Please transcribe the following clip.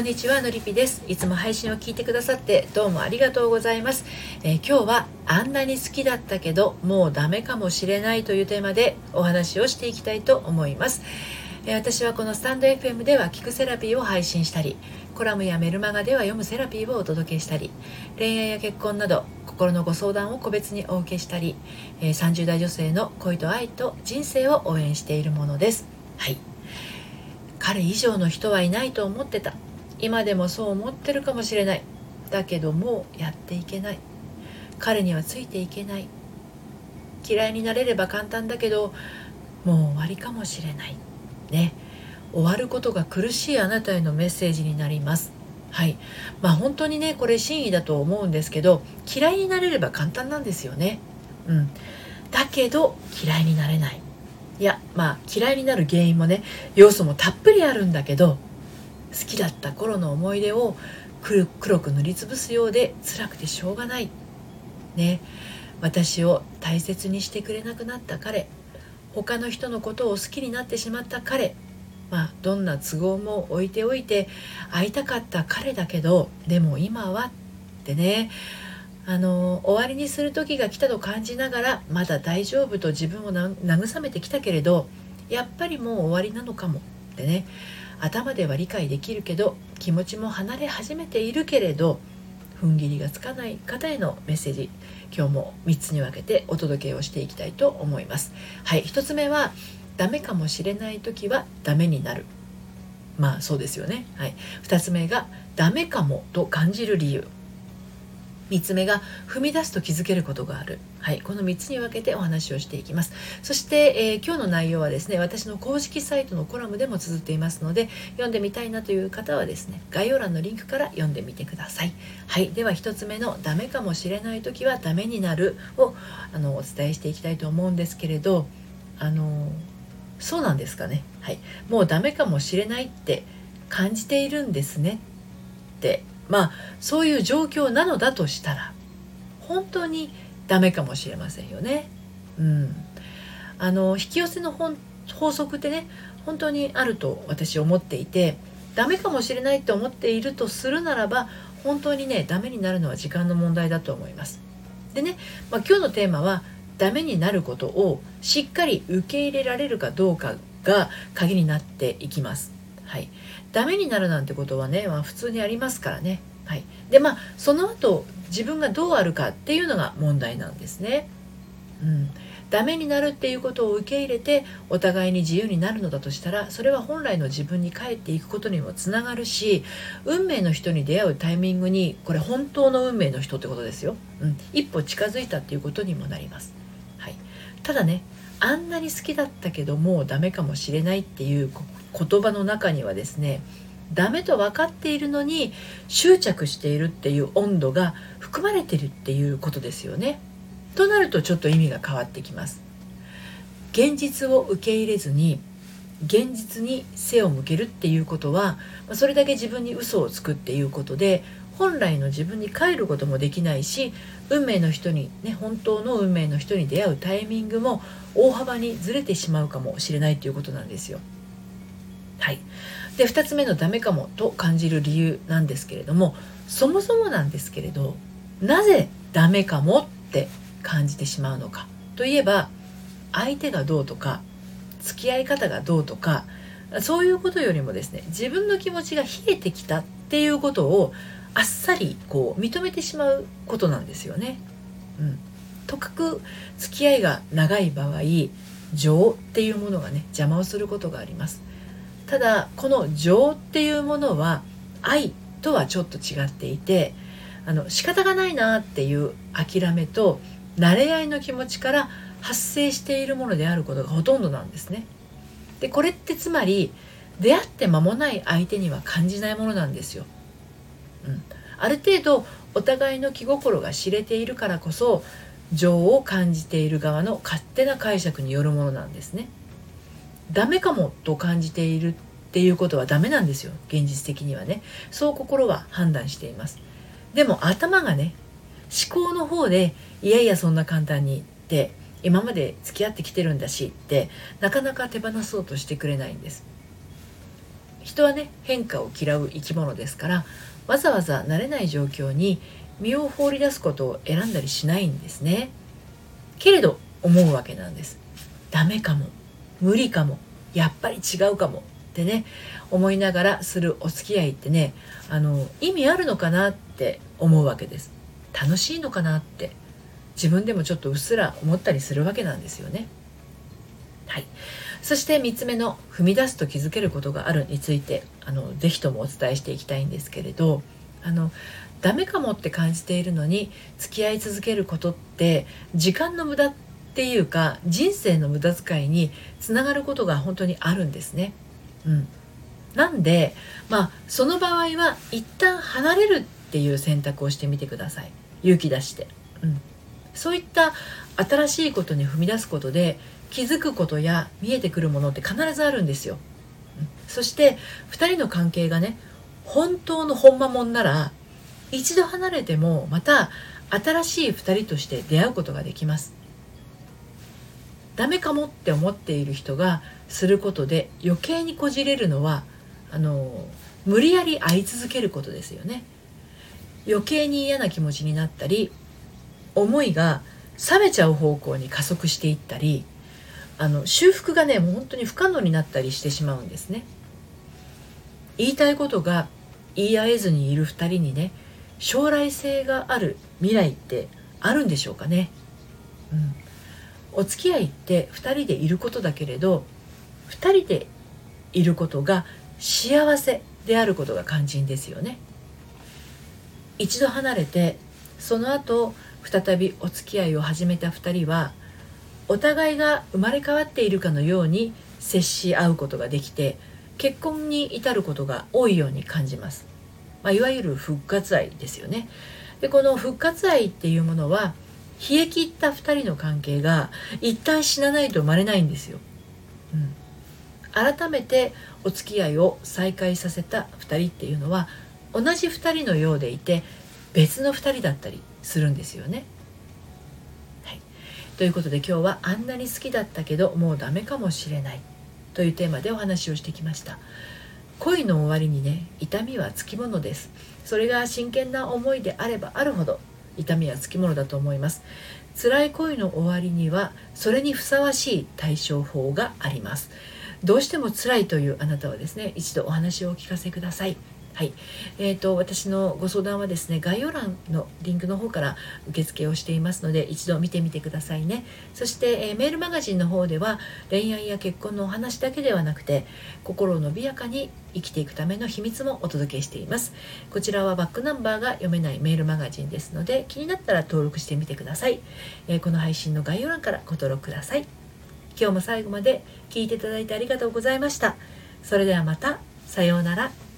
こんにちはのりぴです。いつも配信を聞いてくださってどうもありがとうございます、えー、今日はあんなに好きだったけどもうダメかもしれないというテーマでお話をしていきたいと思います、えー、私はこのスタンド FM では聞くセラピーを配信したりコラムやメルマガでは読むセラピーをお届けしたり恋愛や結婚など心のご相談を個別にお受けしたり、えー、30代女性の恋と愛と人生を応援しているものです。はい。彼以上の人はいないと思ってた。今でもそう思ってるかもしれない。だけどもうやっていけない。彼にはついていけない。嫌いになれれば簡単だけどもう終わりかもしれない。ね。終わることが苦しいあなたへのメッセージになります。はい。まあ本当にねこれ真意だと思うんですけど嫌いになれれば簡単なんですよね。うん。だけど嫌いになれない。いやまあ嫌いになる原因もね要素もたっぷりあるんだけど好きだった頃の思い出を黒く塗りつぶすようで辛くてしょうがない。ね。私を大切にしてくれなくなった彼。他の人のことを好きになってしまった彼。まあどんな都合も置いておいて会いたかった彼だけどでも今はってね。あの終わりにする時が来たと感じながらまだ大丈夫と自分を慰めてきたけれどやっぱりもう終わりなのかもってね。頭では理解できるけど気持ちも離れ始めているけれど踏ん切りがつかない方へのメッセージ今日も3つに分けてお届けをしていきたいと思います。はい1つ目はダメかもしれない時はダメになる。まあそうですよね。はい。2つ目がダメかもと感じる理由。3つ目が踏み出すと気づけることがある、はい、この3つに分けてお話をしていきます。そして、えー、今日の内容はですね私の公式サイトのコラムでも綴っていますので読んでみたいなという方はですね概要欄のリンクから読んでみてください。はい。では1つ目の「ダメかもしれない時はダメになるを」あのお伝えしていきたいと思うんですけれどあのそうなんですかね。はい。もうダメかもしれないって感じているんですねってまあそういう状況なのだとしたら本当にダメかもしれませんよね。うん、あの引き寄せの法則ってね本当にあると私思っていてダメかもしれないって思っているとするならば本当にねダメになるのは時間の問題だと思います。でね、まあ、今日のテーマはダメになることをしっかり受け入れられるかどうかが鍵になっていきます。はい、ダメになるなんてことはね、まあ、普通にありますからね。はい、でまあその後自分がどうあるかっていうのが問題なんですね。うん、ダメになるっていうことを受け入れてお互いに自由になるのだとしたらそれは本来の自分に帰っていくことにもつながるし運命の人に出会うタイミングにこれ本当の運命の人ってことですよ、うん、一歩近づいたっていうことにもなります、はい、ただねあんなに好きだったけどもうダメかもしれないっていう言葉の中にはですねダメと分かっているのに執着しているっていう温度が含まれてるっていうことですよね。となるとちょっと意味が変わってきます。現実を受け入れずに現実に背を向けるっていうことはそれだけ自分に嘘をつくっていうことで本来の自分に帰ることもできないし運命の人にね本当の運命の人に出会うタイミングも大幅にずれてしまうかもしれないということなんですよ。はい、で2つ目のダメかもと感じる理由なんですけれどもそもそもなんですけれどなぜダメかもって感じてしまうのかといえば相手がどうとか付き合い方がどうとかそういうことよりもですね自分の気持ちが冷えてきたっていうことをあっさりこう認めてしまうことなんですよね。うん、とかく付き合いが長い場合情っていうものがね邪魔をすることがあります。ただこの情っていうものは愛とはちょっと違っていてあの仕方がないなっていう諦めと慣れ合いの気持ちから発生しているものであることがほとんどなんですね。でこれってつまり出会って間もない相手には感じないものなんですよ。うん、ある程度お互いの気心が知れているからこそ情を感じている側の勝手な解釈によるものなんですね。ダメかもと感じているっていうことはダメなんですよ。現実的にはね。そう心は判断しています。でも頭がね思考の方でいやいやそんな簡単にって今まで付き合ってきてるんだしってなかなか手放そうとしてくれないんです。人はね変化を嫌う生き物ですからわざわざ慣れない状況に身を放り出すことを選んだりしないんですね。けれど思うわけなんです。ダメかも。無理かも。やっぱり違うかもってね思いながらするお付き合いってねあの意味あるのかなって思うわけです。楽しいのかなって。自分でもちょっとうっすら思ったりするわけなんですよね。はい。そして3つ目の踏み出すと気づけることがあるについてあのぜひともお伝えしていきたいんですけれどあのダメかもって感じているのに付き合い続けることって時間の無駄っていうか人生の無駄遣いにつながることが本当にあるんですね。うん、なんでまあその場合は一旦離れるっていう選択をしてみてください。勇気出して、うん、そういった新しいことに踏み出すことで気づくことや見えてくるものって必ずあるんですよ、そして2人の関係がね本当の本間もんなら一度離れてもまた新しい2人として出会うことができます。ダメかもって思っている人がすることで余計にこじれるのはあの無理やり会い続けることですよね。余計に嫌な気持ちになったり思いが冷めちゃう方向に加速していったりあの修復がねもう本当に不可能になったりしてしまうんですね。言いたいことが言い合えずにいる2人にね将来性がある未来ってあるんでしょうかね、うん、お付き合いって2人でいることだけれど2人でいることが幸せであることが肝心ですよね。一度離れてその後再びお付き合いを始めた2人はお互いが生まれ変わっているかのように接し合うことができて結婚に至ることが多いように感じます、まあ、いわゆる復活愛ですよね。でこの復活愛っていうものは冷え切った2人の関係が一旦死なないと生まれないんですよ。うん、改めてお付き合いを再開させた2人っていうのは同じ2人のようでいて別の2人だったりするんですよね。はい、ということで今日はあんなに好きだったけどもうダメかもしれない。というテーマでお話をしてきました。恋の終わりにね痛みはつきものです。それが真剣な思いであればあるほど痛みはつきものだと思います。辛い恋の終わりにはそれにふさわしい対処法があります。どうしても辛いというあなたはですね一度お話をお聞かせください。はい、えーと、私のご相談はですね概要欄のリンクの方から受付をしていますので一度見てみてくださいね。そして、えー、メールマガジンの方では恋愛や結婚のお話だけではなくて心を伸びやかに生きていくための秘密もお届けしています。こちらはバックナンバーが読めないメールマガジンですので気になったら登録してみてください、えー、この配信の概要欄からご登録ください。今日も最後まで聞いていただいてありがとうございました。それではまた。さようなら。